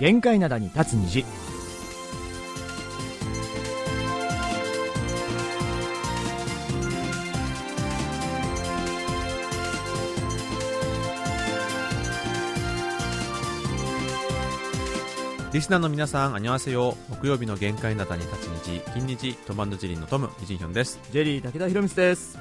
限界灘に立つ虹リスナーの皆さん、あにわせよ。木曜日の限界なたに立つ日、金日、トマンドジリンのトム、イジンヒョンです。ジェリー武田博光です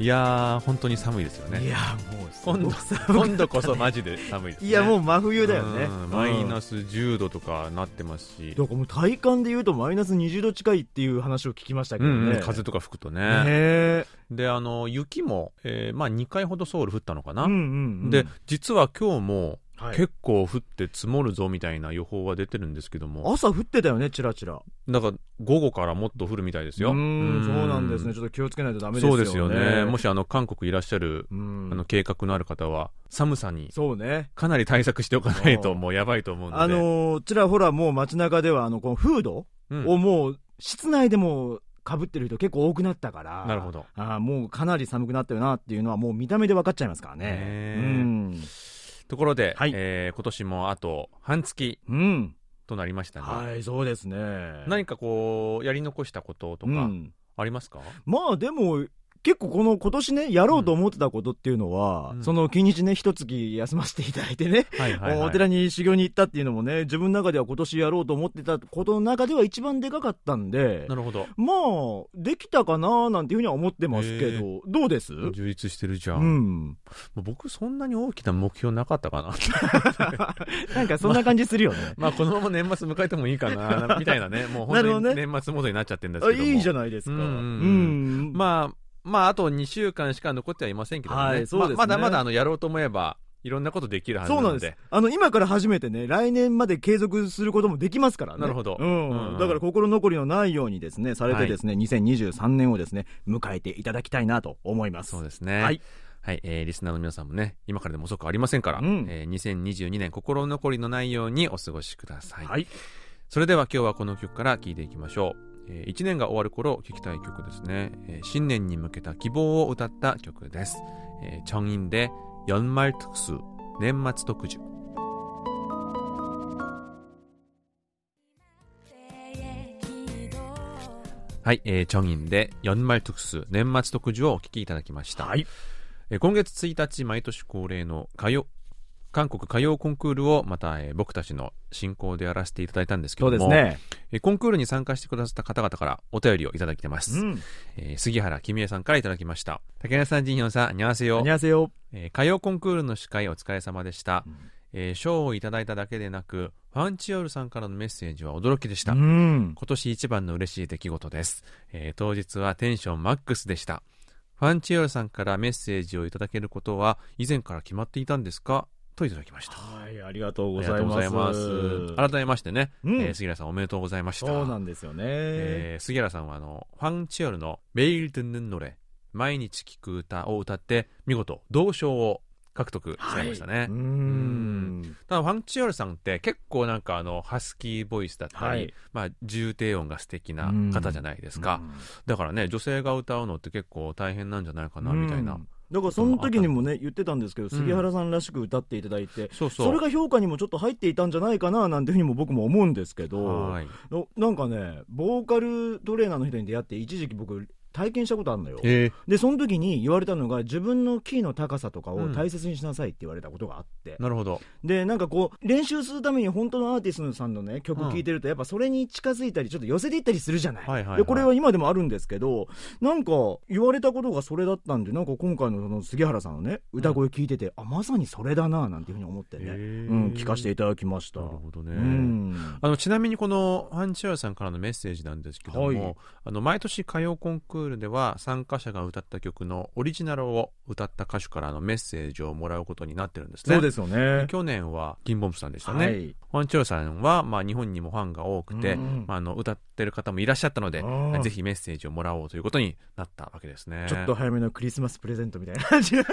いやー、本当に寒いですよね。いやもう今度、今度こそマジで寒いです、ね。いやもう真冬だよね。うんマイナス10度とかなってますし、だからもう体感で言うとマイナス20度近いっていう話を聞きましたけどね、うんうん、風とか吹くとね。で、あの、雪も、えーまあ2回ほどソウル降ったのかな。うんうんうん。で、実は今日も、はい。結構降って積もるぞみたいな予報は出てるんですけども、朝降ってたよねチラチラ。だから午後からもっと降るみたいですよ。うーんうん。そうなんですね。ちょっと気をつけないとダメですよね。そうですよね。もしあの韓国いらっしゃる、うん。あの計画のある方は寒さにそうね。かなり対策しておかないとうんもう。やばいと思うので。あのーちらほらもう街中ではあのこのフードうん。をもう室内でもかぶってる人結構多くなったからなるほど。あーもうかなり寒くなったよなっていうのはもう見た目で分かっちゃいますからね。うんところで、はい。えー今年もあと半月うん。となりましたが、はいそうですね。何かこうやり残したこととかうん。ありますか、まあでも結構この今年ねやろうと思ってたことっていうのは、うんその近日ね一月休ませていただいてね、はいはいはいお寺に修行に行ったっていうのもね自分の中では今年やろうと思ってたことの中では一番でかかったんでなるほど。まあできたかななんていうふうには思ってますけど、どうです？充実してるじゃん。うもん、う僕そんなに大きな目標なかったかな。なんかそんな感じするよね。まあこのまま年末迎えてもいいかな、みたいなね。もう本当にね年末モードになっちゃってるんですけども。あいいじゃないですか。うんうんまあ、まあ、あと2週間しか残ってはいませんけどね。はいそうですねままだまだあのやろうと思えば、いろんなことできるはずなので。そうなんです。あの、今から初めてね、来年まで継続することもできますからね。なるほどうん。うんうんだから心残りのないようにですね、されてですね、2023年をですね、迎えていただきたいなと思います。そうですね。はい。はい、えー、リスナーの皆さんもね、今からでも遅くありませんから、うんえー、2022年心残りのないようにお過ごしください。はい。それでは今日はこの曲から聴いていきましょう。えー、1年が終わる頃聴きたい曲ですね、えー、新年に向けた希望を歌った曲です。えー、정인で연말특수年末特需。はい、えー、チョンインで연말特殊年末特需をお聴きいただきました。はい。えー今月1日毎年恒例の歌謡 韓国歌謡コンクールをまた、えー僕たちの進行でやらせていただいたんですけそども、うですね。えーコンクールに参加してくださった方々からお便りをいただいてます。うん。えー杉原君江さんからいただきました。竹谷さん、ジンヒョンさん、にゃわせよあに。ゃせよ。えー歌謡コンクールの司会お疲れ様でした。うんえー賞をいただいただけでなく、ファンチオールさんからのメッセージは驚きでした。うん。今年一番の嬉しい出来事です、えー当日はテンションマックスでした。ファンチオールさんからメッセージをいただけることは以前から決まっていたんですか？といただきました。はい、ありがとうございます。ます改めましてね、うん、えー、杉原さんおめでとうございました。そうなんですよね。えー、杉原さんはあの、ファンチオルのベイルトゥンヌンノレ、毎日聞く歌を歌って、見事、銅賞を獲得されましたね。はい、うん。ただ、ファンチオルさんって結構なんかあの、ハスキーボイスだったり、はい、まあ、重低音が素敵な方じゃないですか。だからね、女性が歌うのって結構大変なんじゃないかな、みたいな。だからその時にもね言ってたんですけど、杉原さんらしく歌っていただいて、それが評価にもちょっと入っていたんじゃないかななんていうふうにも僕も思うんですけど、なんかねボーカルトレーナーの人に出会って一時期僕体験したことあるのよ。え。ーでその時に言われたのが自分のキーの高さとかを大切にしなさいって言われたことがあって、なるほど。でなんかこう練習するために本当のアーティストさんのね曲聴いてるとやっぱそれに近づいたりちょっと寄せていったりするじゃない,、はいはいはい。でこれは今でもあるんですけどなんか言われたことがそれだったんでなんか今回のその杉原さんのね歌声聞いてて、あまさにそれだななんていうふうに思ってね、へーうん、聞かせていただきました。なるほどね、うん。あのちなみにこのファンチュアさんからのメッセージなんですけども、はい。あの毎年歌謡コンクールでは参加者が歌った曲のオリジナルを歌った歌手からのメッセージをもらうことになってるんですね。そうですよね去年はキンボムさんでしたね。はいファンチュアさんは、まあ、日本にもファンが多くて、うんまあ、あの歌ってる方もいらっしゃったのでぜひメッセージをもらおうということになったわけですね。ちょっと早めのクリスマスプレゼントみたいな感じが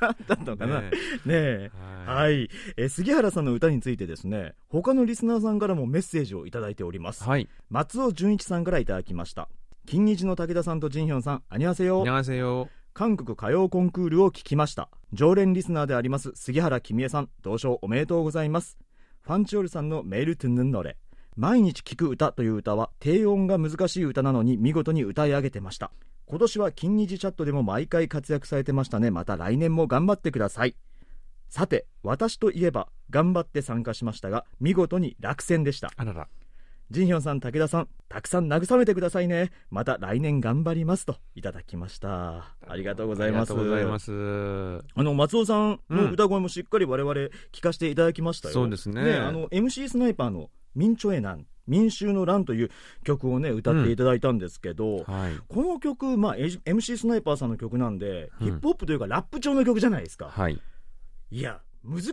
あったのかな。ねねえ。ははいい、えー杉原さんの歌についてですね、他のリスナーさんからもメッセージをいただいております。はい。松尾純一さんからいただきました。金日の武田さんとジンヒョンさん、あにわせよ。 안녕하세요。韓国歌謡コンクールを聞きました。常連リスナーであります杉原君江さん、同賞おめでとうございます。 ファンチオルさんのメールトゥンヌンノレ毎日聴く歌という歌は低音が難しい歌なのに見事に歌い上げてました今年は金日チャットでも毎回活躍されてましたねまた来年も頑張ってくださいさて私といえば頑張って参加しましたが見事に落選でしたあらら。 ジンヒョンさん武田さんたくさん慰めてくださいね。また来年頑張りますといただきました。ありがとうございます。ありがとうございます。あの松尾さんの歌声もしっかり我々聞かせていただきましたよ、そうですね。あの MC スナイパーの「民チョエナン」民衆の乱という曲をね歌っていただいたんですけど、はい。この曲、まあ、MC スナイパーさんの曲なんで、うん。ヒップホップというかラップ調の曲じゃないですか、はい。いや難しい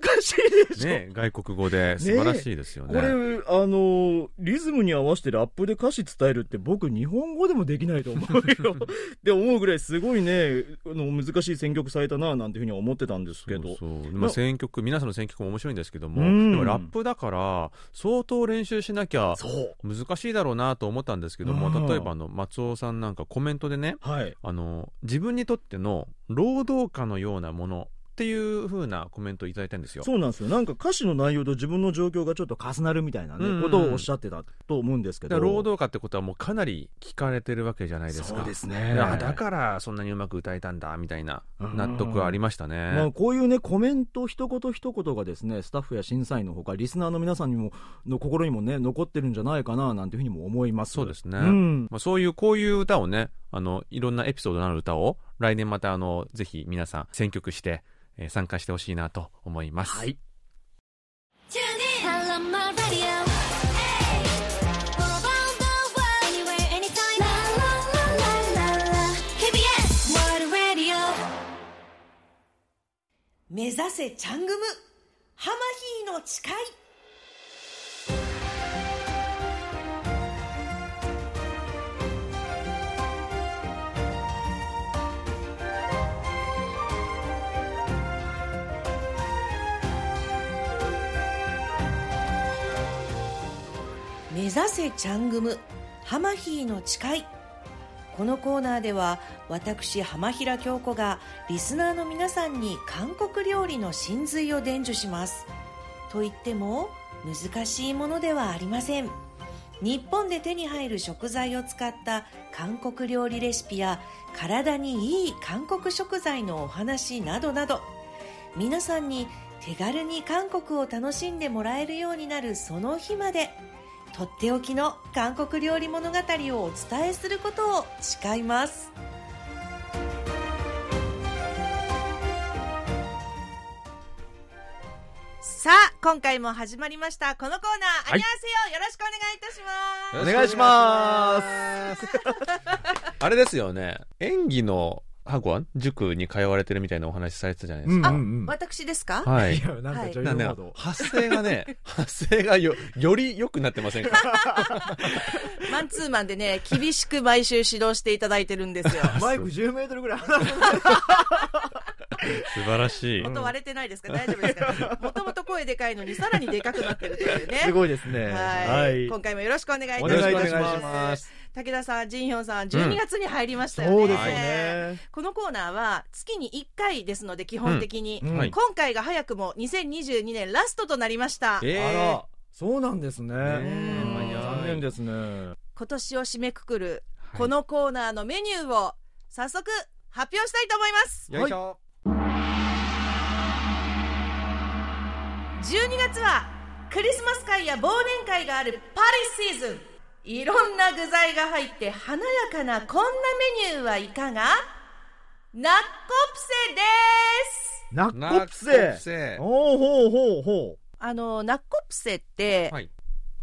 でしょ、ね、外国語で素晴らしいですよね。これ、あのリズムに合わせてラップで歌詞伝えるって僕日本語でもできないと思うよ。って思うぐらいすごいねあの難しい選曲されたななんていうふうには思ってたんですけど。そうそう。まあ、選曲皆さんの選曲も面白いんですけども、うん。でもラップだから相当練習しなきゃ難しいだろうなと思ったんですけども、うん例えばあの松尾さんなんかコメントでねはい。あの自分にとっての労働家のようなものっていう風なコメントをいただいたんですよ。そうなんですよ。なんか歌詞の内容と自分の状況がちょっと重なるみたいなね、ことをおっしゃってたと思うんですけど。労働家ってことはもうかなり聞かれてるわけじゃないですか。そうですね。あだからそんなにうまく歌えたんだみたいなうん。納得はありましたね。まあ、こういうねコメント一言一言がですねスタッフや審査員のほかリスナーの皆さんにもの心にもね残ってるんじゃないかななんていうふうにも思います。そうですね。ん。まあ、そういうこういう歌をねあのいろんなエピソードのある歌を来年またあのぜひ皆さん選曲して、えー、参加してほしいなと思います。目指せチャングム。ハマヒーの誓い。目指せチャングムハマヒーの誓い。このコーナーでは私浜平京子がリスナーの皆さんに韓国料理の真髄を伝授します。と言っても難しいものではありません。日本で手に入る食材を使った韓国料理レシピや体にいい韓国食材のお話などなど皆さんに手軽に韓国を楽しんでもらえるようになるその日まで。とっておきの韓国料理物語をお伝えすることを誓います。さあ今回も始まりました。このコーナー、はい。あにゃせよ。よろしくお願いいたします。お願いしま あれですよね。演技の 학원塾に通われてるみたいなお話されてたじゃないですか。あ、うんうん。私ですか、はい。い。や、なんか女優モード。発声がね、発声がよ、より良くなってませんか？マンツーマンでね厳しく毎週指導していただいてるんですよ。マイク10メートルぐらい離れて素晴らしい。音割れてないですか？大丈夫ですか？もともと声でかいのにさらにでかくなってるというね。すごいですね。はい、今回もよろしくお願いいたしおます。願いいたします武田さん、ジンヒョンさん、12月に入りましたよね。そうですよね。このコーナーは月に1回ですので、基本的に。うんはい今回が早くも2022年ラストとなりました。えあら、そうなんですね。ねえ残念ですね。今年を締めくくる、はいこのコーナーのメニューを早速発表したいと思います。よいしょ。12月はクリスマス会や忘年会があるパーティーシーズン。いろんな具材が入って華やかなこんなメニューはいかが？ナッコプセです。ナッコプナッコプセ。セほうほうほうほあの、ナッコプセって、はい。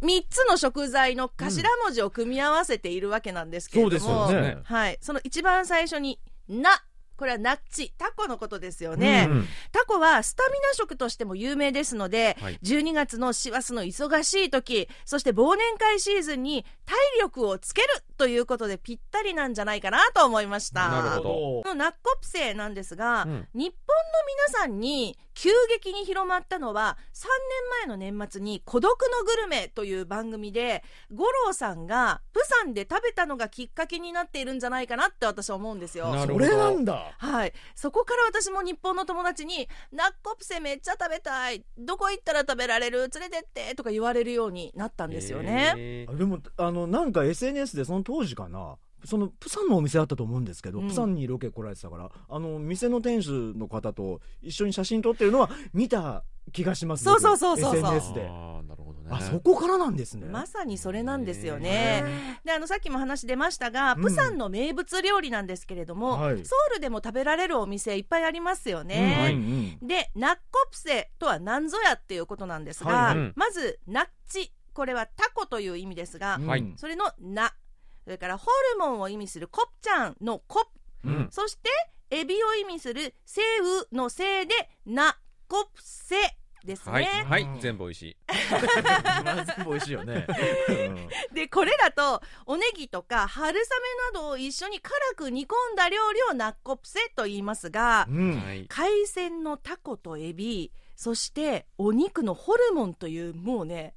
3つの食材の頭文字を組み合わせているわけなんですけれども、そうですよね。はい。その一番最初に、な、これはナッチ、タコのことですよね。うんタコはスタミナ食としても有名ですので、はい12月の師走の忙しい時、そして忘年会シーズンに体力をつけるということでぴったりなんじゃないかなと思いました。なるほどこのナッコプセなんですが、うん日本の皆さんに急激に広まったのは3年前の年末に「孤独のグルメ」という番組で五郎さんがプサンで食べたのがきっかけになっているんじゃないかなって私は思うんですよ。そなるほど。れなんだ。はい、そこから私も日本の友達に「ナッコプセめっちゃ食べたいどこ行ったら食べられる？連れてって」とか言われるようになったんですよね。でもあのなんか SNS でその当時かなそのプサンのお店だったと思うんですけど、うん。プサンにロケ来られてたからあの店の店主の方と一緒に写真撮ってるのは見た気がしますそうそうそうそうそう。SNS で。あーなるほどね。あそこからなんですね。まさにそれなんですよね。であのさっきも話出ましたが、うん。プサンの名物料理なんですけれども、はい。ソウルでも食べられるお店いっぱいありますようんね。うんでナッコプセとは何ぞやっていうことなんですが、はい。はいまずナッチ。これはタコという意味ですが、うん。はい。それのナそれからホルモンを意味するコプチャンのコプ。うん。そしてエビを意味するセウのせいでナコプセですね。はい、はい。うん。全部美味しい。ま あ全部美味しいよね、でこれらとおネギとか春雨などを一緒に辛く煮込んだ料理をナッコプセと言いますが、うんうん。はい。海鮮のタコとエビそしてお肉のホルモンというもうね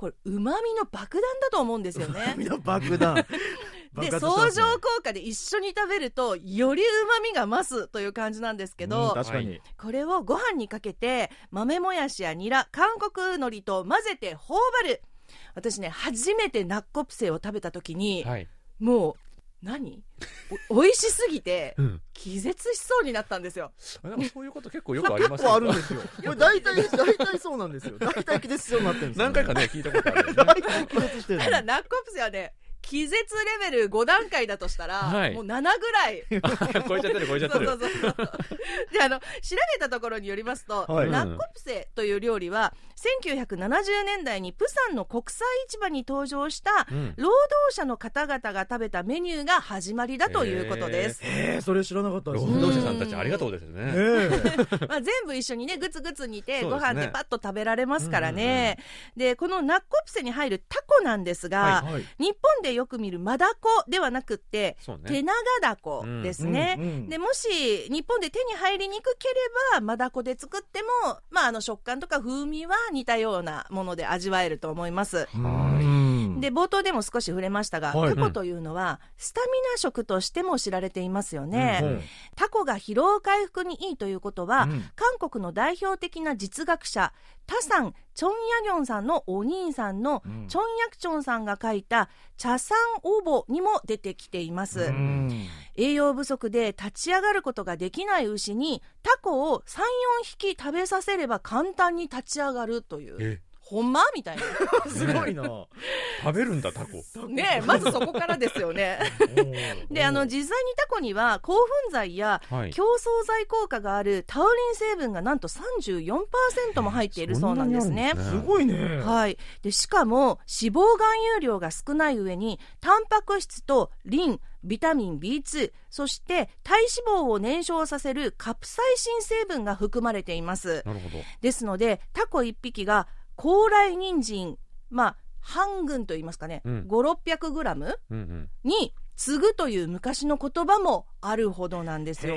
これうまみの爆弾だと思うんですよね。みんな爆弾。で相乗効果で一緒に食べるとよりうまみが増すという感じなんですけど、うんこれをご飯にかけて豆もやしやニラ韓国海苔と混ぜて頬張る。私ね初めてナッコプセを食べた時に、はい、もう何？お美味しすぎてうん、気絶しそうになったんですよ。なんかそういうこと結構よくあります結構あるんですよ。これ大体大体そうなんですよ。大体気絶しそうになってるんですよ何回かね聞いたことあるよね。大体気絶してるただナッコプセはね気絶レベル5段階だとしたら、はい。もう7ぐらい。超えちゃってる超えちゃってる。そうそうそう であの調べたところによりますと、はい。ナッコプセという料理は1970年代にプサンの国際市場に登場したうん。労働者の方々が食べたメニューが始まりだということです、えー、それ知らなかったです。労働者さんたちありがとうです。よね、え まあ、全部一緒にねグツグツ煮て、ご飯でパッと食べられますからね、でこのナッコプセに入るタコなんですが、はい。日本でよく見るマダコではなくって、ね。手長ダコですね、うん。うんでもし日本で手に入りにくければマダコで作っても、まあ、あの食感とか風味は似たようなもので味わえると思います。うんで冒頭でも少し触れましたが、はい。タコというのはスタミナ食としても知られていますよね、うん。タコが疲労回復にいいということは、うん。韓国の代表的な実学者タさんチョン・ヤギョンさんのお兄さんのうん。チョン・ヤクチョンさんが書いた「茶産オボ」にも出てきています、うん。栄養不足で立ち上がることができない牛にタコを34匹食べさせれば簡単に立ち上がるという。えほんま？みたいな。すごいな。食べるんだタコ。ねえまずそこからですよね。であの実際にタコには興奮剤やはい。競争剤効果があるタウリン成分がなんと34%も入っているそうなんですね。そんなにあるんすごいね。はい、でしかも脂肪含有量が少ない上にタンパク質とリンビタミン B2 そして体脂肪を燃焼させるカプサイシン成分が含まれています。なるほど。ですのでタコ1匹が高麗人参まあ半群と言いますかね、うん。5600グラムうんうん。に次ぐという昔の言葉もあるほどなんですよ。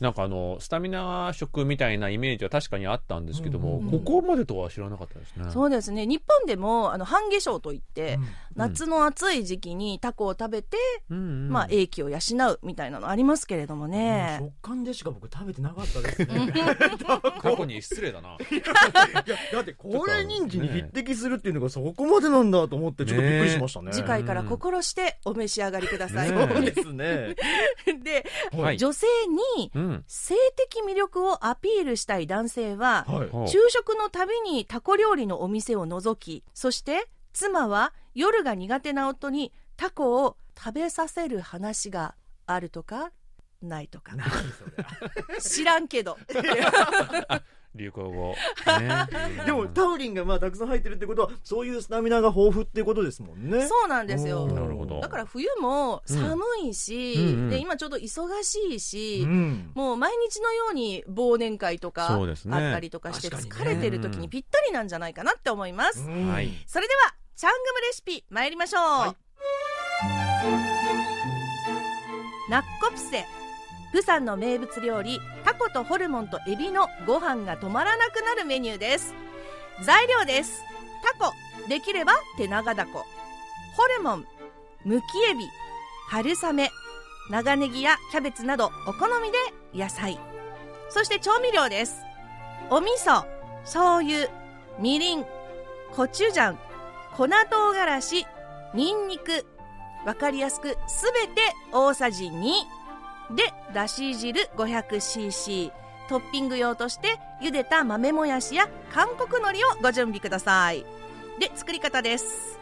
なんかあのスタミナ食みたいなイメージは確かにあったんですけども、うん。ここまでとは知らなかったですね。そうですね。日本でもあの半夏生といって、うん夏の暑い時期にタコを食べて、うんうん。まあ、英気を養うみたいなのありますけれどもね。食感でしか僕食べてなかったですね。過去に失礼だな。いやだって高麗人参に匹敵するっていうのがそこまでなんだと思ってちょっとびっくりしましたね。次回から心してお召し上がりください。ねそうですね。で、はい。女性にうん。性的魅力をアピールしたい男性は、はい。昼食のたびにタコ料理のお店を覗き、そして妻は夜が苦手な夫にタコを食べさせる話があるとか？ないとか何それ。知らんけど。流行語。ね。でもタウリンがまあたくさん入ってるってことはそういうスタミナが豊富っていうことですもんね。そうなんですよ。おー。なるほど。だから冬も寒いし、うん。うん。うん。で今ちょっと忙しいし、うん。もう毎日のように忘年会とかそうですね。あったりとかして疲れてる時にぴったりなんじゃないかなって思います、うん。はい。それではチャングムレシピ参りましょう、はい。ナッコプセ。プサンの名物料理タコとホルモンとエビのご飯が止まらなくなるメニューです。材料です。タコできれば手長ダコ。ホルモンむきエビ。春雨。長ネギやキャベツなどお好みで野菜。そして調味料です。お味噌醤油みりんコチュジャン粉唐辛子にんにくわかりやすくすべて大さじ2でだし汁 500cc トッピング用として茹でた豆もやしや韓国海苔をご準備ください。で作り方です。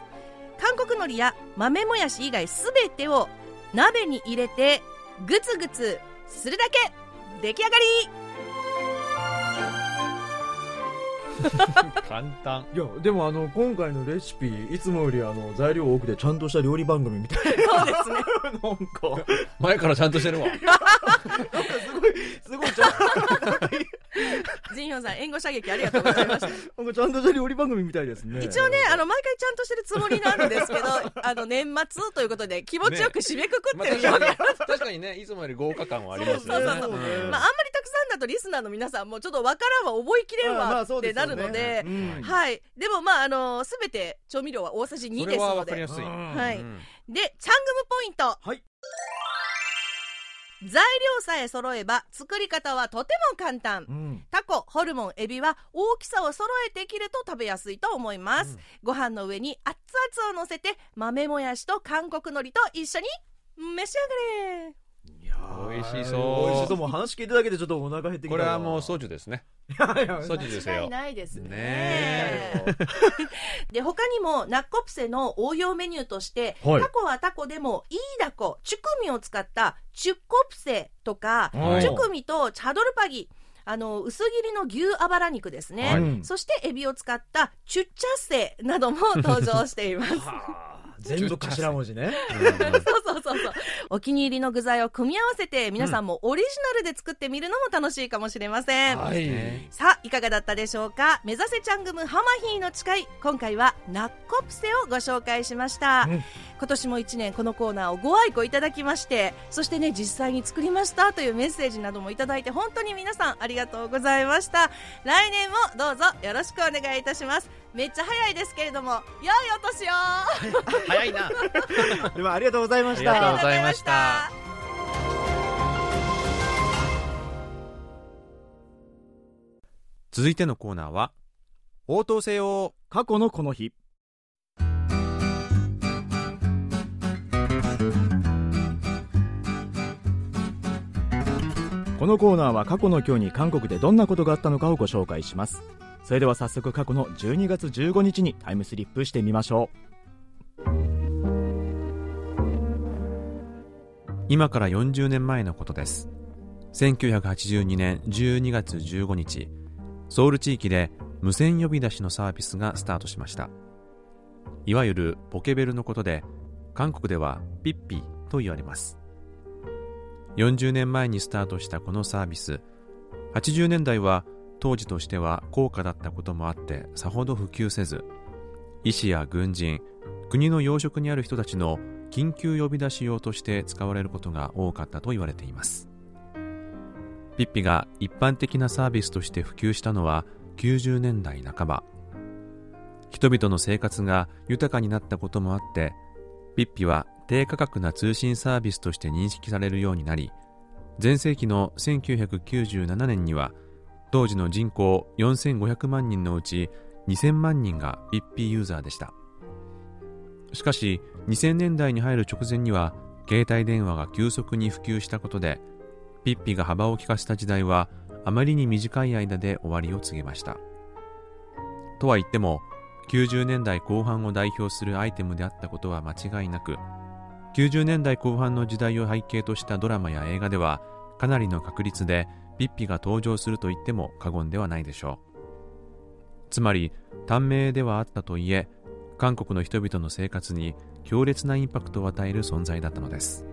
韓国海苔や豆もやし以外すべてを鍋に入れてグツグツするだけ。出来上がり。簡単。いやでもあの今回のレシピいつもよりあの材料多くてちゃんとした料理番組みたいそうですね。な なんか。前からちゃんとしてるわ。すごいすごいちゃんジンヒョンさん援護射撃ありがとうございました。なんかちゃんとした料理番組みたいですね。一応ねあの毎回ちゃんとしてるつもりなんですけどあの年末ということで気持ちよく締めくくまあってるように確かに確かにねいつもより豪華感はありますよね。そうそうそうそう。ねん。まあ、あんまりたくさんだとリスナーの皆さんもちょっとわからんわ覚えきれんまあまわってなるので、うん。はい。でもまああのすべて調味料は大さじ2それですので。はわかりやすい。うんはいうん。でチャングムポイント。はい材料さえ揃えば作り方はとても簡単。うん。タコホルモンエビは大きさを揃えて切ると食べやすいと思います、うん。ご飯の上に熱々を乗せて豆もやしと韓国海苔と一緒に召し上がれ美味しそう。美味しそう。もう話聞いただけでちょっとお腹減ってきたこれはもうソジュですね。ソジュですよ。間違いないですねねで他にもナッコプセの応用メニューとして、はい。タコはタコでもイーダコチュクミを使ったチュッコプセとか、はい。チュクミとチャドルパギあの薄切りの牛あばら肉ですね、はいそしてエビを使ったチュッチャッセなども登場しています。はあ全部頭文字ね。そうそうそうそう。お気に入りの具材を組み合わせて皆さんもオリジナルで作ってみるのも楽しいかもしれません、はい。さあいかがだったでしょうか？目指せチャングムハマヒーの誓い今回はナッコプセをご紹介しました、うん。今年も1年このコーナーをご愛顧いただきましてそしてね実際に作りましたというメッセージなどもいただいて本当に皆さんありがとうございました。来年もどうぞよろしくお願いいたしますめっちゃ早いですけれども良いお年を。早いな。ではありがとうございましありがとうたございました。続いてのコーナーは応答せよ。過去のこの日このコーナーは過去の今日に韓国でどんなことがあったのかをご紹介します。それでは早速過去の12月15日にタイムスリップしてみましょう。今から40年前のことです。1982年12月15日ソウル地域で無線呼び出しのサービスがスタートしました。いわゆるポケベルのことで韓国ではピッピと言われます。40年前にスタートしたこのサービス。80年代は当時としては高価だったこともあってさほど普及せず医師や軍人国の要職にある人たちの緊急呼び出し用として使われることが多かったと言われています。ピッピが一般的なサービスとして普及したのは90年代半ば。人々の生活が豊かになったこともあってピッピは低価格な通信サービスとして認識されるようになり前世紀の1997年には当時の人口4500万人のうち2000万人がピッピユーザーでした。しかし2000年代に入る直前には携帯電話が急速に普及したことでピッピが幅を利かした時代はあまりに短い間で終わりを告げました。とは言っても90年代後半を代表するアイテムであったことは間違いなく90年代後半の時代を背景としたドラマや映画ではかなりの確率でピッピが登場すると言っても過言ではないでしょう。つまり短命ではあったといえ韓国の人々の生活に強烈なインパクトを与える存在だったのです。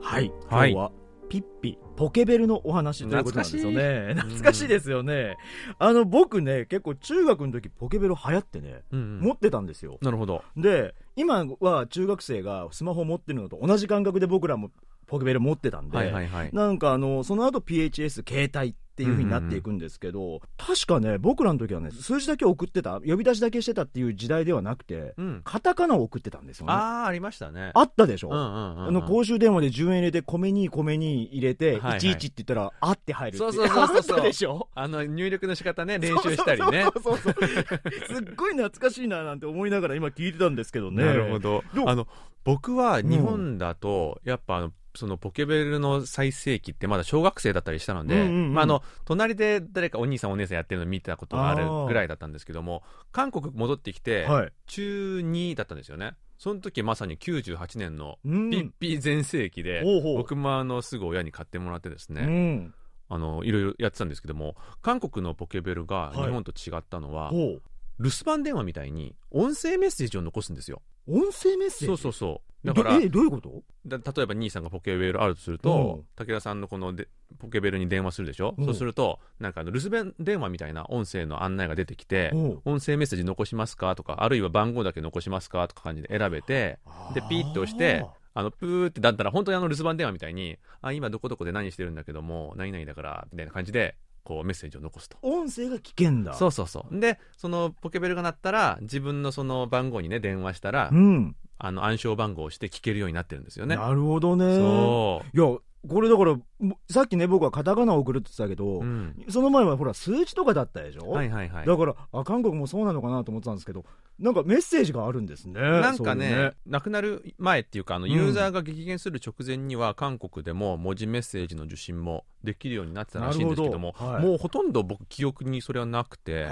うはい今はい。日はピッピポケベルのお話ということなんですよね。懐かしい。懐かしいですよね。あの僕ね結構中学の時ポケベル流行ってねうん持ってたんですよ。なるほど。で今は中学生がスマホ持ってるのと同じ感覚で僕らもポケベル持ってたんで、はいはいはい。なんかあの、その後 PHS 携帯っていう風になっていくんですけど、確かね、僕らの時はね、数字だけ送ってた、呼び出しだけしてたっていう時代ではなくて、うん。カタカナを送ってたんですよね。ああ、ありましたね。あったでしょ、うんうんうんうん。あの公衆電話で10円入れて、米に米に入れて、はいはい11って言ったら、あって入るっていそうそうそうそうあったでしょ？あの、入力の仕方ね、練習したりね。そうそうそうそう。すっごい懐かしいななんて思いながら今聞いてたんですけどね。なるほど。あの、僕は日本だと、やっぱあの、そのポケベルの最盛期ってまだ小学生だったりしたので、うんうんうんまあ、あの、隣で誰かお兄さんお姉さんやってるの見たことがあるぐらいだったんですけども、韓国戻ってきて、はい。中2だったんですよね。その時まさに98年のうんピッピ全盛期で、ほうほう僕もあの、すぐ親に買ってもらってですね、うん。あの、いろいろやってたんですけども、韓国のポケベルがはい日本と違ったのは、ほう。留守番電話みたいに音声メッセージを残すんですよ。音声メッセージ？そうそうそう。だからど、え、どういうこと？だ例えば兄さんがポケベルあるとするうとん、武田さんのこのでポケベルに電話するでしょ、うん。そうすると、なんかあの留守電話みたいな音声の案内が出てきて、ほう音声メッセージ残しますか？とか、あるいは番号だけ残しますか？とか感じで選べて、で、ピーッと押して、あの、プーってだったら、本当にあの留守番電話みたいに、あ、今どこどこで何してるんだけども、何々だから、みたいな感じで、こうメッセージを残すと。音声が聞けんだ。そうそうそう。で、そのポケベルが鳴ったら、自分のその番号にね、電話したら、うん。あの暗証番号をして聞けるようになってるんですよね。なるほどね。そう。いや、これだから、もさっきね、僕はカタカナを送るって言ってたけど、うん。その前はほら、数字とかだったでしょ？はいはいはい。だから、あ、韓国もそうなのかなと思ってたんですけど、なんかメッセージがあるんですね。なんかそういうね、亡くなる前っていうか、あの、うんユーザーが激減する直前には、韓国でも文字メッセージの受信もできるようになってたらしいんですけども、どはいもうほとんど僕、記憶にそれはなくて、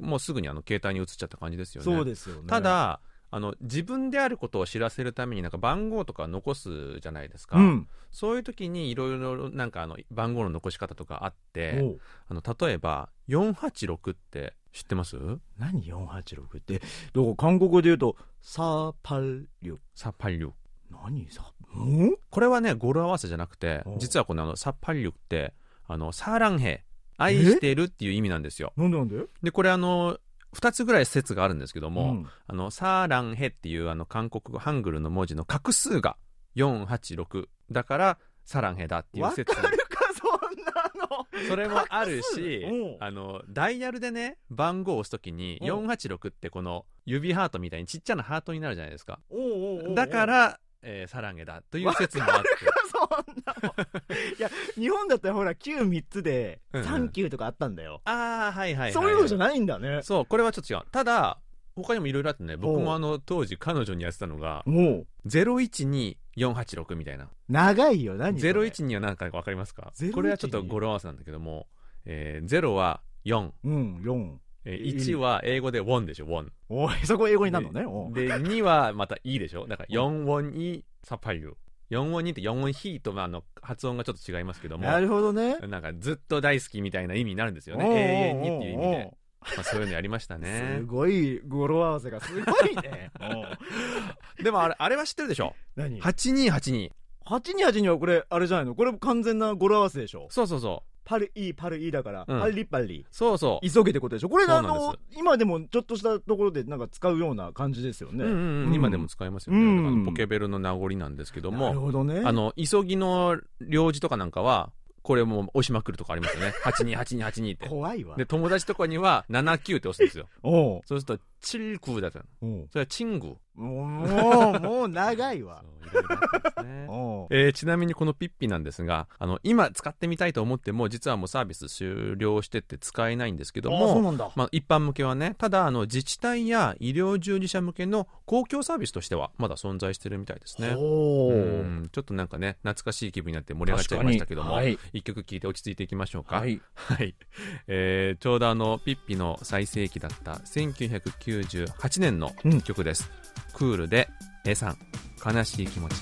もうすぐにあの、携帯に移っちゃった感じですよね。そうですよね。た、だ、あの、自分であることを知らせるためになんか番号とか残すじゃないですか。うん。そういう時にいろいろなんかあの、番号の残し方とかあって、あの、例えば、486って知ってます？何486って、だから韓国で言うと、サーパルリュ。サッパリュ。何？さ、ん？これはね、語呂合わせじゃなくてお、実はこのあの、サッパリュって、あの、サーランヘ、愛してるっていう意味なんですよ。なんでなんで？で、これあの、二つぐらい説があるんですけども、んあの、サーランヘっていうあの、韓国語、ハングルの文字の画数が486だから、サランヘだっていうわかる説。か、そんなの。それもあるしあの、ダイヤルでね、番号を押すときに、うん486ってこの指ハートみたいにちっちゃなハートになるじゃないですか。だか、ら、えーサランヘだという説もあって。いや、日本だったらほら、9、3つで、うんうんサンキューとかあったんだよ。ああ、はいはいはい。そういうのじゃないんだね。そう、これはちょっと違う。ただ、他にもいろいろあってね、僕もあの、当時彼女にやってたのが、もう、012486みたいな。長いよ、何それ01には何かわかりますか？01これはちょっと語呂合わせなんだけども、えー、0は4、うん、4。えー、1は英語で1でしょ、1。おい、そこ英語になるのね。で、2はまた E でしょ？だから4音にサパイル。4音にって4音ヒーと、まあ、あの、発音がちょっと違いますけども、なるほどね。なんかずっと大好きみたいな意味になるんですよね。永遠にっていう意味で。まあ、そういうのやりましたねす。ごい語呂合わせがすごいね。でもあれ、あれは知ってるでしょ？何 ?8282。?828 はこれ、あれじゃないの？これ完全な語呂合わせでしょ？そうそうそう。パルイー、パルイーだから、うんパリパリ。そうそう。急げってことでしょ？これあそうなんですの、今でもちょっとしたところでなんか使うような感じですよね。うんうんうん、今でも使えますよね。うんだからポケベルの名残なんですけどなるも、ほどね。あの、急ぎの領事とかなんかは、これもう押しまくるとかありますよね。828282って。怖いわ。で、友達とかには79って押すんですよ。おうそうすると、チルクーだったそれはチング。もう、もう、長いわ。えーちなみにこのピッピなんですが、あの、今使ってみたいと思っても、実はもうサービス終了してて使えないんですけども。まあ、一般向けはね、ただ、あの、自治体や医療従事者向けの公共サービスとしては、まだ存在してるみたいですね。おうーんちょっとなんかね、懐かしい気分になって盛り上がっちゃいましたけども、一曲聴いて落ち着いていきましょうか。はい。はい。えーちょうどあの、ピッピの最盛期だった1998年のうん曲です。クールで、A さん、悲しい気持ち。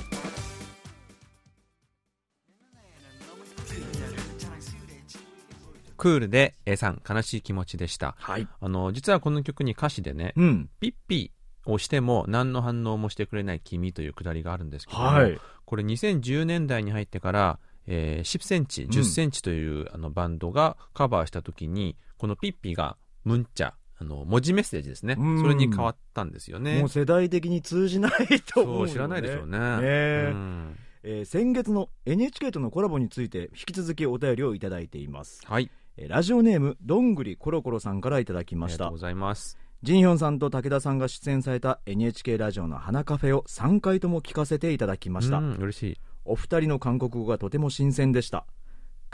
クールで A さん、悲しい気持ちでした。はい。あの、実はこの曲に歌詞でね、うん。ピッピをしても何の反応もしてくれない君というくだりがあるんですけども、はい。これ2010年代に入ってから、えー10センチ、10センチという、あのバンドがカバーした時に、このピッピがムンチャ、あの文字メッセージですね。うん。それに変わったんですよね。もう。世代的に通じないと思うよね。そう、知らないでしょうね。ねえ。うん。えー先月の NHK とのコラボについて引き続きお便りをいただいています、はい。えーラジオネームどんぐりコロコロさんからいただきました。ありがとうございます。ジンヒョンさんと武田さんが出演された NHK ラジオの花カフェを3回とも聞かせていただきました、うん嬉しい。お二人の韓国語がとても新鮮でした。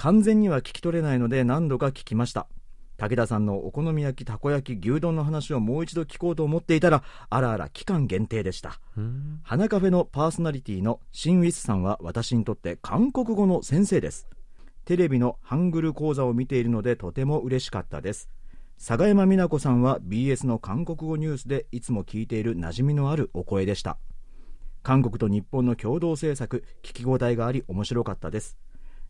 完全には聞き取れないので何度か聞きました武田さんのお好み焼きたこ焼き牛丼の話をもう一度聞こうと思っていたらあらあら期間限定でした。うん。花カフェのパーソナリティのシン・ウィスさんは私にとって韓国語の先生です。テレビのハングル講座を見ているのでとても嬉しかったです。佐賀山美奈子さんは BS の韓国語ニュースでいつも聞いている馴染みのあるお声でした。韓国と日本の共同制作聞き応えがあり面白かったです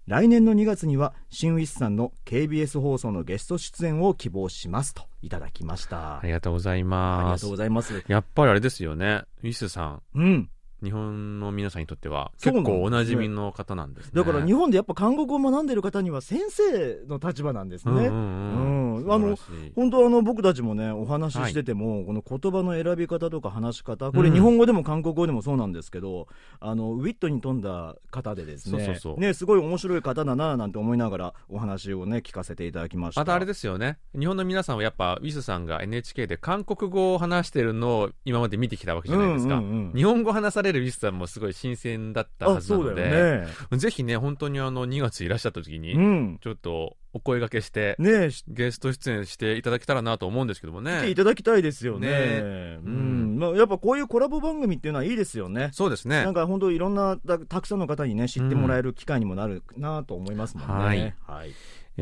来年の2月にはシン・ウィスさんの KBS 放送のゲスト出演を希望しますといただきました。ありがとうございありますがとうございます。やっぱりあれですよね。ウィスさん。うん。日本の皆さんにとっては結構おなじみの方なんですね。だから日本でやっぱ韓国語を学んでる方には先生の立場なんですね。うんうんうんうんあの本当あの僕たちもねお話ししてても、この言葉の選び方とか話し方これうん日本語でも韓国語でもそうなんですけど、あのウィットに富んだ方でですねねすごい面白い方だななんて思いながらお話をね聞かせていただきました。あとあれですよね。日本の皆さんはやっぱウィスさんが NHK で韓国語を話してるのを今まで見てきたわけじゃないですか、うんうんうん。日本語話されるウィスさんもすごい新鮮だったはあずなので、ね。ぜひね本当にあの2月いらっしゃった時に、うん。ちょっとお声掛けして、ねしゲスト出演していただけたらなと思うんですけどもね。来ていただきたいですよね。ねうん。まあ、やっぱこういうコラボ番組っていうのはいいですよね。そうですね。なんか本当いろんなたたくさんの方にね知ってもらえる機会にもなるなと思いますもんね。はい。はい。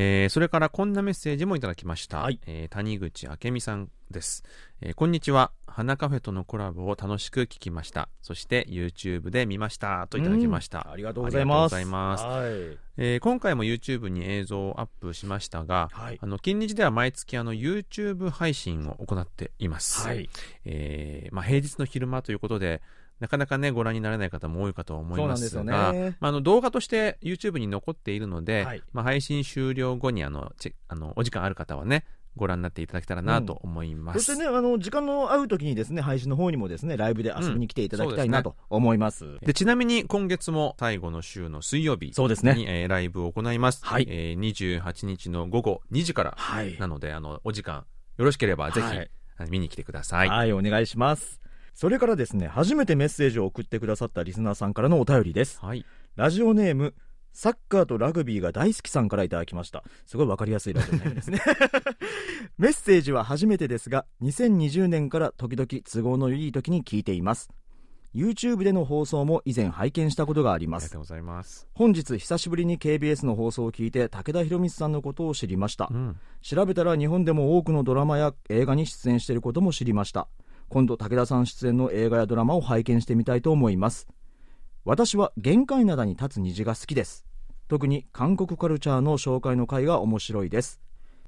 えーそれからこんなメッセージもいただきました、はい。えー谷口明美さんです、えーこんにちは。花カフェとのコラボを楽しく聞きました。そして YouTube で見ました。といただきました、ありがとうございます。ます。はい。えー今回も YouTube に映像をアップしましたが、はい。あの近日では毎月あの YouTube 配信を行っています、はい。えーまあ、平日の昼間ということでなかなかねご覧になれない方も多いかと思いますがすよね。まあ、あの動画として YouTube に残っているので、はい。まあ、配信終了後にあのチェあのお時間ある方はねご覧になっていただけたらなと思います、そしてね、あの、時間の合う時にですね、配信の方にもですね、ライブで遊びに来ていただきたいうんなと思います。でちなみに今月も最後の週の水曜日そうですね。に、えーライブを行います、はい。えー28日の午後2時から。はい。なのであのお時間よろしければぜひ、はい。見に来てください、はい、お願いします。それからですね、初めてメッセージを送ってくださったリスナーさんからのお便りです。はい、ラジオネーム、サッカーとラグビーが大好きさんからいただきました。すごいわかりやすいラジオネームですね。メッセージは初めてですが、2020年から時々都合のいい時に聞いています。YouTube での放送も以前拝見したことがありますありがとう。ございます、本日久しぶりに KBS の放送を聞いて武田博光さんのことを知りましたう。ん、調べたら日本でも多くのドラマや映画に出演していることも知りました今度武田さん出演の映画やドラマを拝見してみたいと思います。私は限界灘に立つ虹が好きです。特に韓国カルチャーの紹介の回が面白いです。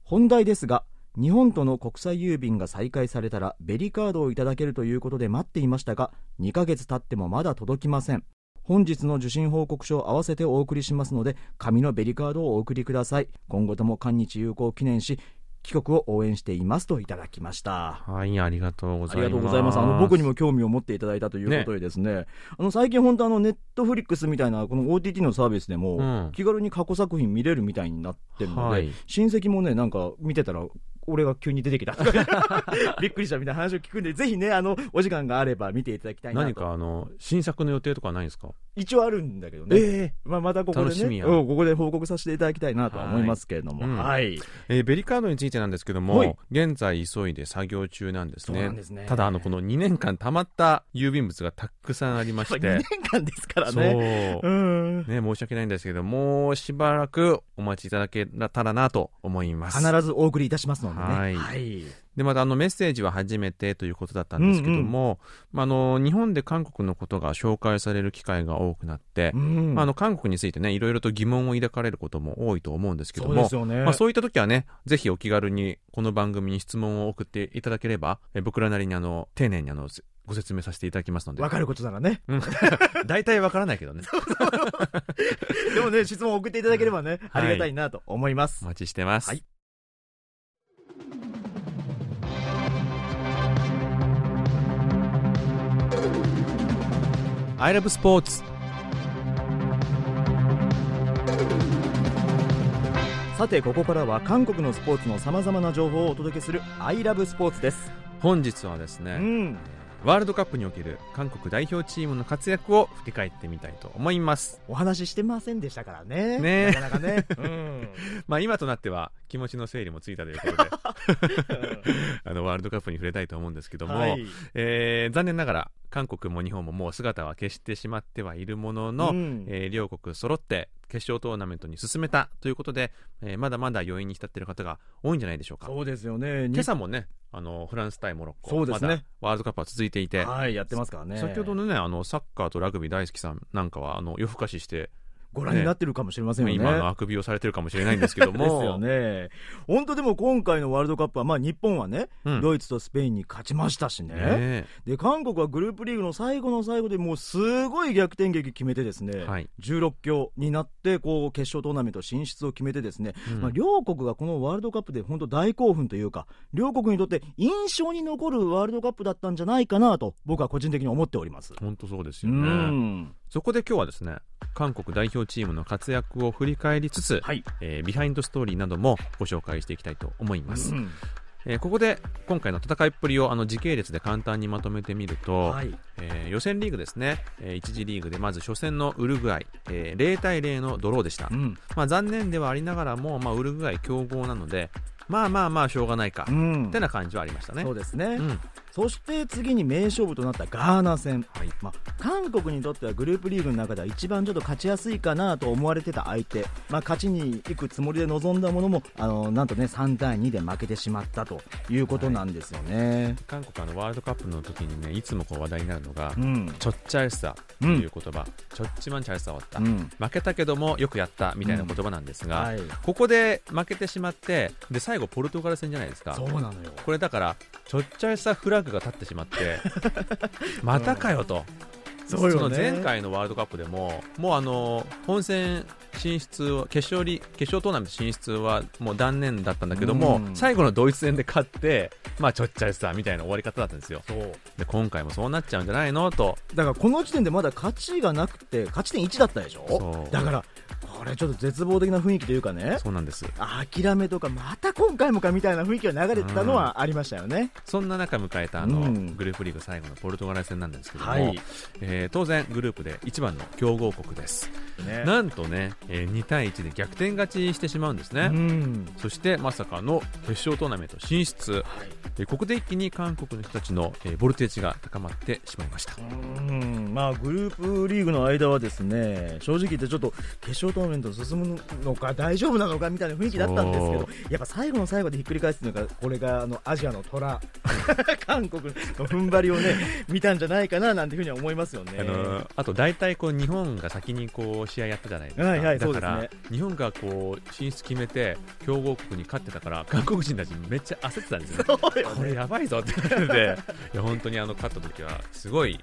本題ですが日本との国際郵便が再開されたらベリカードをいただけるということで待っていましたが2ヶ月経ってもまだ届きません。本日の受信報告書を合わせてお送りしますので紙のベリカードをお送りください。今後とも韓日友好を記念し帰国を応援していますといただきました。はいありがとうございます。ありがとうございます。あの僕にも興味を持っていただいたということでですね、あの最近本当あのネットフリックスみたいなこの OTT のサービスでも、うん。気軽に過去作品見れるみたいになってるので、はい。親戚もねなんか見てたら俺が急に出てきた。と かびっくりしたみたいな話を聞くんでぜひねあのお時間があれば見ていただきたいなと。何かあの新作の予定とかはないんですか？一応あるんだけどね、えまあ、またここでね、楽しみや。うんここで報告させていただきたいなとは思いますけれども、はい。はい、えーベリカードについてなんですけども、はい。現在急いで作業中なんですそうねなんですね。ただあのこの2年間たまった郵便物がたくさんありまし2て 年間ですからそう。ね。うん。ね、申し訳ないんですけどもうしばらくお待ちいただけたらなと思います。必ずお送りいたしますのでね。はい。はい。でまたあのメッセージは初めてということだったんですけども、まあ、あの日本で韓国のことが紹介される機会が多くなって、うん。まあ、あの韓国についてねいろいろと疑問を抱かれることも多いと思うんですけどもそうね。まあ、そういった時はねぜひお気軽にこの番組に質問を送っていただければえ僕らなりにあの丁寧にあのせご説明させていただきますので。わかることならね。うん。大体わからないけどね。でもね、質問を送っていただければね、ありがたいなと思います。お待ちしてます、はいアイラブスポーツさてここからは韓国のスポーツのさまざまな情報をお届けする「アイラブスポーツ」です。本日はですね、うん、ワールドカップにおける韓国代表チームの活躍を振り返ってみたいと思います。お話ししてませんでしたからね。ね。なかなかね、うん、まあ今となっては気持ちの整理もついたということで。あのワールドカップに触れたいと思うんですけども、はい、えー、残念ながら韓国も日本ももう姿は消してしまってはいるものの、うん。えー両国揃って決勝トーナメントに進めたということで、えーまだまだ余韻に浸っている方が多いんじゃないでしょうか。そうですよね。今朝もね、あのフランス対モロッコ、そうですね。まだワールドカップは続いていて、はいやってますからね。先ほどのね、あのサッカーとラグビー大好きさんなんかはあの夜更かしして、ご覧になってるかもしれませんよね。今あのあくびをされてるかもしれないんですけども、ですよね。本当でも今回のワールドカップは、まあ、日本はね、うん。ドイツとスペインに勝ちましたしね。ねで韓国はグループリーグの最後の最後でもうすごい逆転劇決めてですね、はい。16強になってこう決勝トーナメント進出を決めてですね、うん。まあ、両国がこのワールドカップで本当大興奮というか両国にとって印象に残るワールドカップだったんじゃないかなと僕は個人的に思っております。本当そうですうよね。んそこで今日はですね、韓国代表チームの活躍を振り返りつつ、はい、えービハインドストーリーなどもご紹介していきたいと思います。うん。えーここで今回の戦いっぷりをあの時系列で簡単にまとめてみると、はい。えー予選リーグですね、え1次リーグでまず初戦のウルグアイ、えー0対0のドローでした、うん。まあ、残念ではありながらも、まあ、ウルグアイ強豪なのでまあまあまあしょうがないか、うん。ってな感じはありましたね。そうですね、うんそして次に名勝負となったガーナ戦、はい。まあ、韓国にとってはグループリーグの中では一番ちょっと勝ちやすいかなと思われてた相手、まあ、勝ちに行くつもりで臨んだものもあのなんとね3対2で負けてしまったということなんですよね。韓国あのワールドカップの時にねいつもこう話題になるのが、うん。ちょっちゃいさという言葉、ちょっちまんちゃいさわった、うん。負けたけどもよくやったみたいな言葉なんですが、はい、ここで負けてしまってで最後ポルトガル戦じゃないですか。そうなのよ。これだからちょっちゃいさフラッグが立ってしまって またかよと、そうよね。の前回のワールドカップでももうあの本戦進出を決勝り決勝トーナメント進出はもう断念だったんだけども、うん。最後のドイツ戦で勝ってまあちょっちゃいさみたいな終わり方だったんですよ。で今回もそうなっちゃうんじゃないの？と。だからこの時点でまだ勝ちがなくて勝ち点1だったでしょ？だからこれちょっと絶望的な雰囲気というかね。そうなんです。諦めとかまた今回もかみたいな雰囲気が流れてたのはありましたよね。そんな中迎えたあの、うん。グループリーグ最後のポルトガル戦なんですけども、はい。えー当然グループで一番の強豪国です、ね。なんとね、えー2対1で逆転勝ちしてしまうんですね、うん。そしてまさかの決勝トーナメント進出、えーここで一気に韓国の人たちの、えーボルテージが高まってしまいました。うん。まあ、グループリーグの間はですね正直言ってちょっと決勝トーナメント進むのか大丈夫なのかみたいな雰囲気だったんですけどやっぱ最後の最後でひっくり返すのがこれがあのアジアの虎 韓国の踏ん張りをね見たんじゃないかななんていうふうには思いますよね。あのーあと大体こう日本が先にこう試合やったじゃないですか、はいはいだから、そうで日本がこう進出決めて強豪国に勝ってたから 韓国人たちめっちゃ焦ってたんですよ。ね。これやばいぞって言っていや本当にあの勝った時はすごい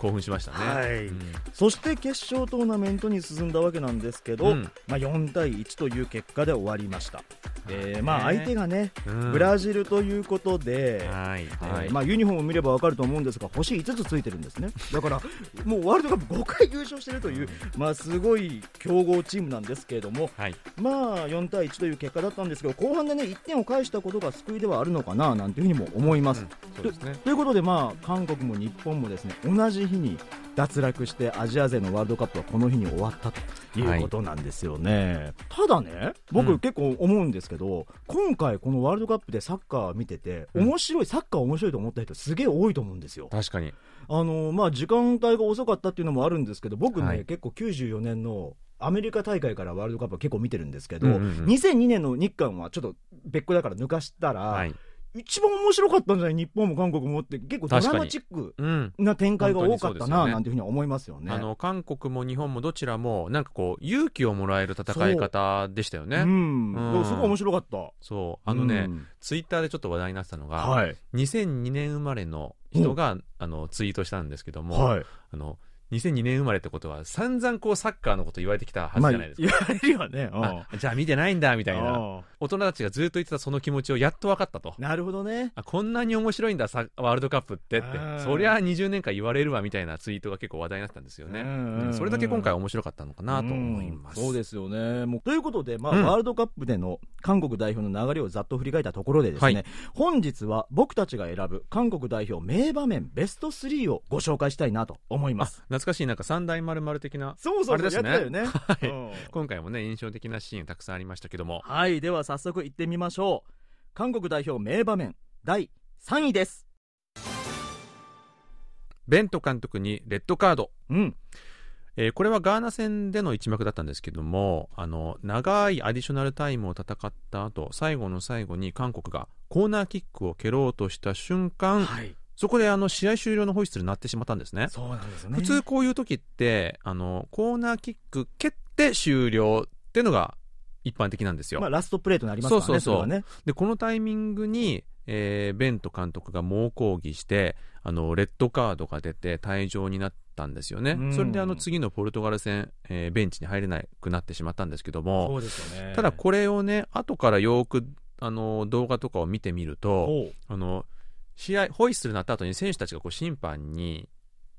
興奮しましたね、はい。うん。そして決勝トーナメントに進んだわけなんですけど、うん。まあ、4対1という結果で終わりました。でまあ、ね相手がね、うん。ブラジルということで、はい。はい、えーまあ、ユニフォームを見れば分かると思うんですが星5つついてるんですね。だからもうワールドカップ5回優勝しているという、まあ、すごい強豪チームなんですけれども、はい。まあ、4対1という結果だったんですけど後半で、ね、1点を返したことが救いではあるのかななんていうふうにも思います。そうですね。ということで、まあ、韓国も日本もですね同じ日に脱落してアジア勢のワールドカップはこの日に終わったということなんですよね、ただね僕、うん。結構思うんですけど今回このワールドカップでサッカー見ててうん。面白い、サッカー面白いと思った人すげえ多いと思うんですよ。確かに。あの、まあ、時間帯が遅かったっていうのもあるんですけど僕ね、はい。結構94年のアメリカ大会からワールドカップは結構見てるんですけど、うんうんうん。2002年の日韓はちょっと別個だから抜かしたら、はい一番面白かったんじゃない？日本も韓国もって結構ドラマチックうん。な展開が多かったななんていうふうには思いますよね。あの韓国も日本もどちらもなんかこう勇気をもらえる戦い方でしたよね。う。ん、うん。すごい面白かった。そう。あのね、うん。ツイッターでちょっと話題になってたのが、はい、2002年生まれの人があのツイートしたんですけども、はい、あの2002年生まれってことは散々こうサッカーのこと言われてきたはずじゃないですか、まあ、言われるよね。じゃあ見てないんだみたいな。うん。大人たちがずっと言ってたその気持ちをやっと分かったと。なるほどね。あこんなに面白いんだサワールドカップってって。うん。そりゃ20年間言われるわみたいなツイートが結構話題になったんですよね、それだけ今回面白かったのかなと思います、うんそうですよね。もうということで、まあうん。ワールドカップでの韓国代表の流れをざっと振り返ったところでですね、はい。本日は僕たちが選ぶ韓国代表名場面ベスト3をご紹介したいなと思いあます。懐かしいなんか三大丸々的なそうそうあれですねよね。はいうん今回もね印象的なシーンたくさんありましたけどもはい、では早速行ってみましょう。韓国代表名場面第3位です。ベント監督にレッドカードうん。えーこれはガーナ戦での一幕だったんですけどもあの長いアディショナルタイムを戦った後最後の最後に韓国がコーナーキックを蹴ろうとした瞬間、はい。そこであの試合終了のホイッスルになってしまったんですねそうなんですよね。普通こういう時ってあのコーナーキック蹴って終了っていうのが一般的なんですよ、まあ、ラストプレーとなりますからね、そうそうそうね。でこのタイミングに、えーベント監督が猛抗議してあのレッドカードが出て退場になったんですよね、うんそれであの次のポルトガル戦、えーベンチに入れなくなってしまったんですけどもそうですよね。ただこれをね後からよくあの動画とかを見てみるとあの試合ホイッスルになった後に選手たちがこう審判に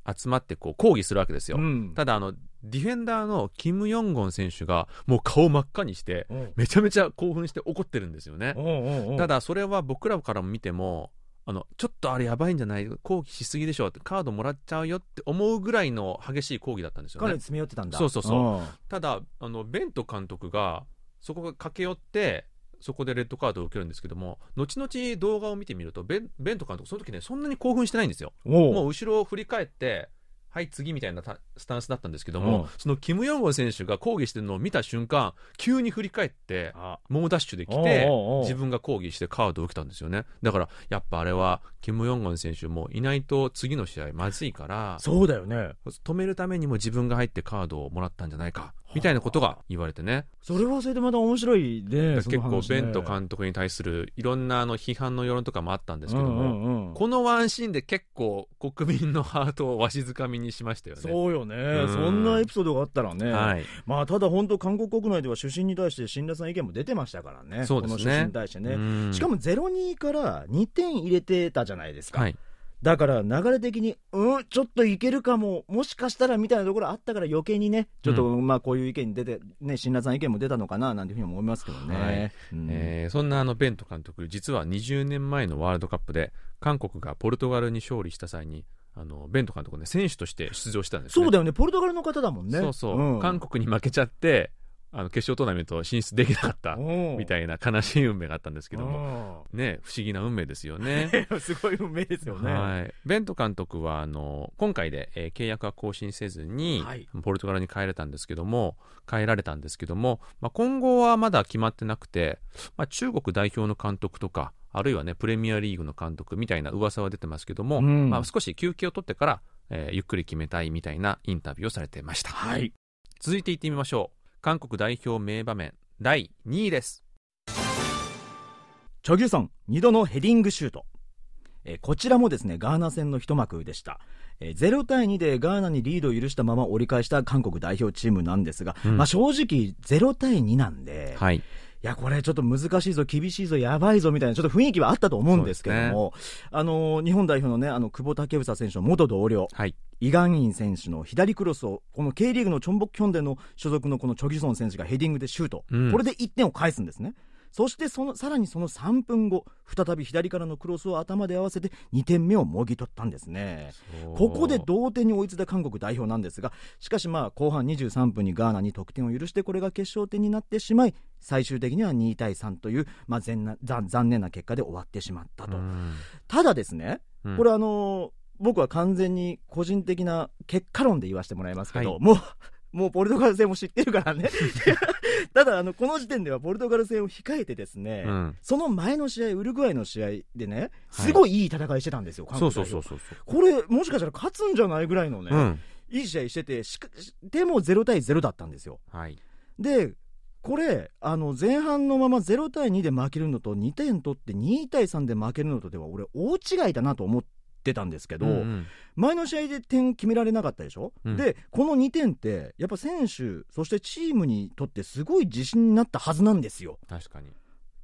集まってこう抗議するわけですよ、うん。ただあのディフェンダーのキム・ヨンゴン選手がもう顔真っ赤にしてめちゃめちゃ興奮して怒ってるんですよね。おうおうおうただそれは僕らからも見てもあのちょっとあれやばいんじゃない？抗議しすぎでしょってカードもらっちゃうよって思うぐらいの激しい抗議だったんですよね。かなり詰め寄ってたんだ。そうそうそう。うん。ただあのベント監督がそこが駆け寄ってそこでレッドカードを受けるんですけども後々動画を見てみるとベンベント監督その時ねそんなに興奮してないんですよ。もう後ろを振り返ってはい次みたいなたスタンスだったんですけども、うん。そのキム・ヨンゴン選手が抗議してるのを見た瞬間急に振り返ってあ。猛ダッシュで来て自分が抗議してカードを受けたんですよね。だからやっぱあれはキム・ヨンゴン選手もいないと次の試合まずいからそうだよね。止めるためにも自分が入ってカードをもらったんじゃないかみたいなことが言われてね。それはそれでまた面白いね。結構ベント感監督に対するいろんなあの批判の世論とかもあったんですけども、うんうんうん。このワンシーンで結構国民のハートをわしづかみにしましたよね。そうよね、うん。そんなエピソードがあったらね、はい、まあ、ただ本当、韓国国内では主審に対して辛辣な意見も出てましたからね、そうですね。この主審に対してね、うん。しかも0-2から2点入れてたじゃないですか、はい、だから流れ的に、うん、ちょっといけるかも、もしかしたらみたいなところあったから、余計にね、ちょっと、まあこういう意見に出て、ね、辛辣な意見も出たのかななんていうふうに思いますけどね。はい。うんえーそんなあのベント監督実は20年前のワールドカップで韓国がポルトガルに勝利した際にあのベント監督ね選手として出場したんですね。そうだよね、ポルトガルの方だもんね。そうそう、ん。韓国に負けちゃってあの決勝トーナメント進出できなかったみたいな悲しい運命があったんですけども。も。ね不思議な運命ですよね。すごい運命ですよね。はい、ベント監督はあの今回で、えー契約は更新せずに、はい。ポルトガルに帰れたんですけども帰られたんですけども、まあ、今後はまだ決まってなくて、まあ、中国代表の監督とかあるいはねプレミアリーグの監督みたいな噂は出てますけども、うん。まあ、少し休憩を取ってから、えーゆっくり決めたいみたいなインタビューをされてました、はい。続いていってみましょう韓国代表名場面第2位です。チョギュソン2度のヘディングシュート、えーこちらもですねガーナ戦の一幕でした、えー0対2でガーナにリードを許したまま折り返した韓国代表チームなんですが、うん。まあ、正直0対2なんで、い、はいやこれちょっと難しいぞ厳しいぞやばいぞみたいなちょっと雰囲気はあったと思うんですけども、あのー日本代表のねあの久保建英選手の元同僚はい。イガンイン選手の左クロスをこの K リーグのチョンボクヒョンデの所属のこのチョギュソン選手がヘディングでシュート、うん。これで1点を返すんですねそしてそのさらにその3分後再び左からのクロスを頭で合わせて2点目をもぎ取ったんですね。ここで同点に追いついた韓国代表なんですがしかしまあ後半23分にガーナに得点を許してこれが決勝点になってしまい最終的には2対3という、まあ、残な残残念な結果で終わってしまったと、うん。ただですねうん。これあのー僕は完全に個人的な結果論で言わせてもらいますけど、はい。もう、もうポルトガル戦も知ってるからね。ただ、あの、この時点ではポルトガル戦を控えてですね、うん。その前の試合、ウルグアイの試合でね、すごいいい戦いしてたんですよ、韓そう国そうそうそうそう。これ、もしかしたら勝つんじゃないぐらいのね、うん。いい試合してて、しかでも0対0だったんですよ。はい。で、これ、あの前半のまま0対2で負けるのと、2点取って2対3で負けるのとでは、俺、大違いだなと思っってたんですけど、うんうん。前の試合で点決められなかったでしょ、うん。でこの2点ってやっぱ選手そしてチームにとってすごい自信になったはずなんですよ。確かに。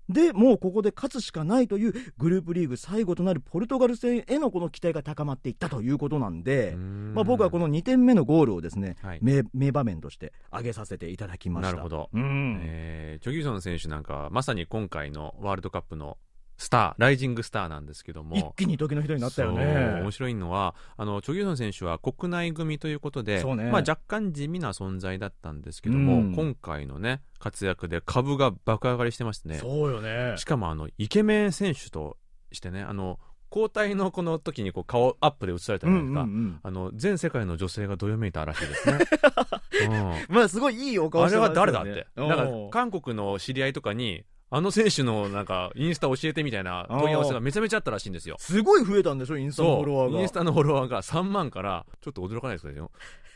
でもうここで勝つしかないというグループリーグ最後となるポルトガル戦へのこの期待が高まっていったということなんで、まあ、僕はこの、の2点目のゴールをですね、はい。名名場面として挙げさせていただきました。なるほど、うん。えーチョ・ギュソン選手なんかはまさに今回のワールドカップのスターライジングスターなんですけども。一気に時の人になったよね。面白いのはあのチョ・ギュソン選手は国内組ということで、ね。まあ、若干地味な存在だったんですけども、うん。今回のね活躍で株が爆上がりしてますね。そうよね。しかもあのイケメン選手としてねあの交代のこの時にこう顔アップで映されたうんじゃないですか、うんうんあの全世界の女性がどよめいたらしいですね、うん。まあすごいいいお顔あれしてますよね。は誰だって。うん。なんか、韓国の知り合いとかに、あの選手のなんか、インスタ教えてみたいな問い合わせがめちゃめちゃあったらしいんですよ。すごい増えたんでしょインスタのフォロワーがインスタのフォロワーが3万から、ちょっと驚かないですけど、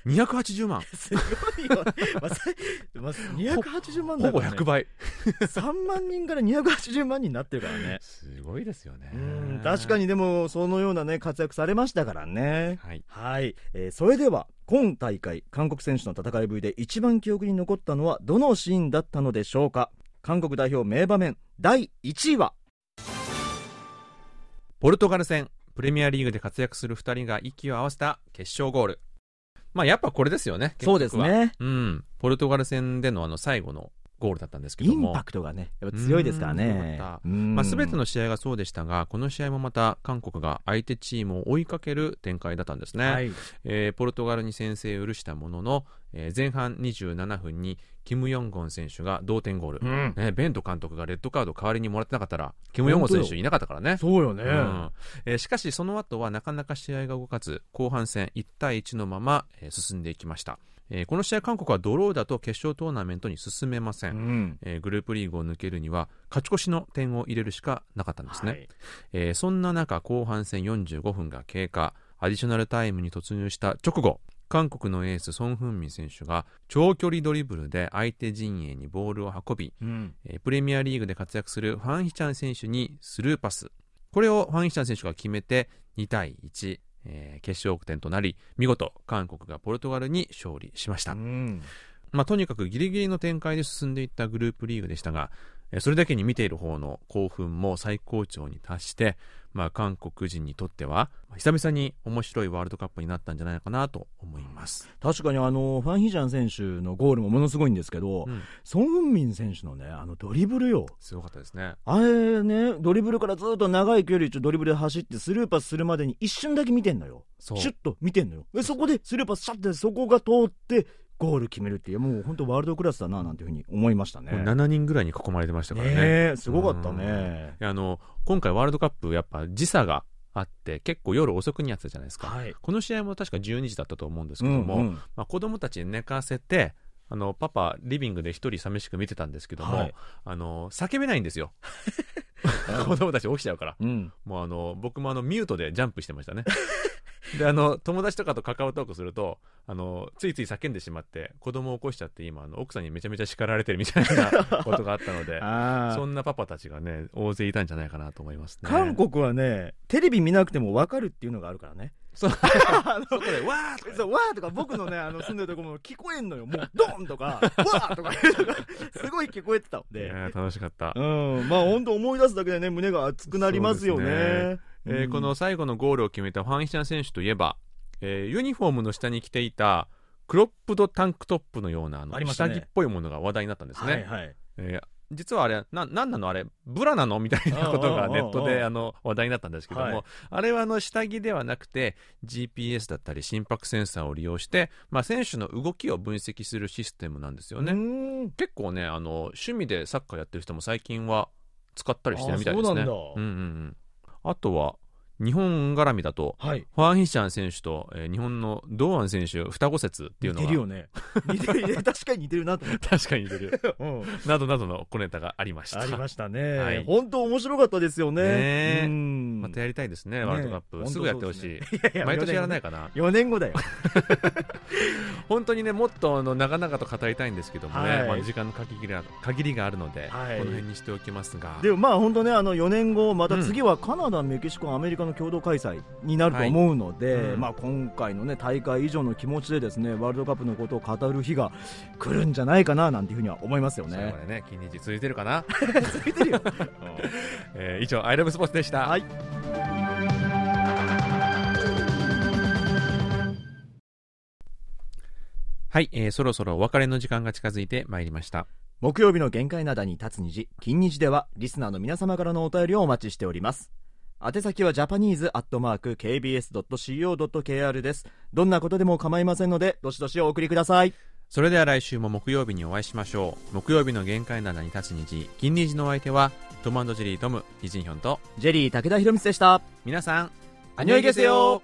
280万。すごいよ、ままあ、280万ほぼだから、ね、100倍。3万人から280万人になってるからねすごいですよね。うん確かにでもそのようなね活躍されましたからねはい。はい、えーそれでは今大会韓国選手の戦いぶりで一番記憶に残ったのはどのシーンだったのでしょうか？韓国代表名場面第1位はポルトガル戦、プレミアリーグで活躍する2人が息を合わせた決勝ゴール。まあやっぱこれですよね。そうです。ねうん。ポルトガル戦でのあの最後のゴールだったんですけども。インパクトがねやっぱ強いですからねまあ、全ての試合がそうでしたが、この試合もまた韓国が相手チームを追いかける展開だったんですね。はいえーポルトガルに先制を許したものの、えー前半27分にキム・ヨンゴン選手が同点ゴール、うん。ね、ベント監督がレッドカード代わりにもらってなかったら、キム・ヨンゴン選手いなかったからね。そうよね、うん。えーしかしその後はなかなか試合が動かず後半戦1対1のまま、えー進んでいきました、えーこの試合韓国はドローだと決勝トーナメントに進めません、うん。えーグループリーグを抜けるには勝ち越しの点を入れるしかなかったんですね、はい。えーそんな中後半戦45分が経過。アディショナルタイムに突入した直後韓国のエースソン・フンミン選手が長距離ドリブルで相手陣営にボールを運びうん。えープレミアリーグで活躍するファン・ヒチャン選手にスルーパス。これをファン・ヒチャン選手が決めて2対1、えー決勝点となり見事韓国がポルトガルに勝利しました、うん。まあ、とにかくギリギリの展開で進んでいったグループリーグでしたがえーそれだけに見ている方の興奮も最高潮に達して、まあ、韓国人にとってはまあ久々に面白いワールドカップになったんじゃないかなと思います、確かにあのファン・ヒジャン選手のゴールもものすごいんですけど、うん。ソン・フンミン選手のねあのドリブルよ。すごかったですね。あれねドリブルからずっと長い距離ドリブルで走ってスルーパスするまでに一瞬だけ見てんのよ。シュッと見てんのよ。でそこでスルーパスシャッてそこが通ってゴール決めるっていうもう本当ワールドクラスだななんていうふうに思いましたね。もう7人ぐらいに囲まれてましたからね。ねえすごかったね。いやあの今回ワールドカップやっぱ時差があって結構夜遅くにやってたじゃないですか、はい。この試合も確か12時だったと思うんですけども、うんうん。まあ、子供たち寝かせてあのパパリビングで一人寂しく見てたんですけども、はい。あの叫べないんですよ。子供たち起きちゃうから。うん。もうあの僕もあのミュートでジャンプしてましたね。であの友達とかとカカオトークするとあのついつい叫んでしまって子供を起こしちゃって今あの奥さんにめちゃめちゃ叱られてるみたいな ことがあったのでそんなパパたちがね大勢いたんじゃないかなと思いますね。韓国はねテレビ見なくても分かるっていうのがあるからねそう。外でわーとかそうわーとか僕のねあの住んでるとこも聞こえんのよ。もうドンとかわーとか すごい聞こえてたんいで楽しかった、うん。まあ本当思い出すだけでね胸が熱くなりますよね。そうですえーうん。この最後のゴールを決めたファン・ヒチャン選手といえば、えーユニフォームの下に着ていたクロップドタンクトップのようなあの下着っぽいものが話題になったんですね、はいはい。えー実はあれななんなの？あれブラなの？みたいなことがネットであの話題になったんですけども、はい。あれはあの下着ではなくて GPS だったり心拍センサーを利用して、まあ、選手の動きを分析するシステムなんですよね、ね結構ねあの趣味でサッカーやってる人も最近は使ったりしてるみたいですね。あそうなんだ。うんうんうん。あとは日本絡みだとはい。ファン・ヒシャン選手と、えー日本の堂安選手双子説っていうのが。似てるよね。似てる 確かに似てるなと思っ確かに似てる。た、うん、などなどの小ネタがありました。ありましたね、はい。本当面白かったですよね。またやりたいですねワールドカップ、ね。すぐやってほしい、ね毎年やらないかな。4年後だよ。本当にねもっとあの長々と語りたいんですけどもね、はい。まあ、時間の限りが限りがあるので、はい。この辺にしておきますが。でもまあ本当ねあの4年後また次はカナダ、メキシコアメリカのの共同開催になると思うので、はい。うん。まあ、今回の、ね、大会以上の気持ちでですねワールドカップのことを語る日が来るんじゃないかななんていうふうには思いますよね。ね、金日続いてるかな、続いてるよ。えー以上、アイラブスポーツでした。はい。はい、えーそろそろお別れの時間が近づいてまいりました。木曜日の限界灘に立つ虹金虹ではリスナーの皆様からのお便りをお待ちしております宛先はジャパニーズアットマーク KBS.CO.KR です。どんなことでも構いませんのでどしどしお送りください。それでは来週も木曜日にお会いしましょう。木曜日の限界灘に立つ虹、金虹のお相手は、トムジェリートム、イジンヒョンと、ジェリー武田博光でした。皆さん、アニョイゲセヨ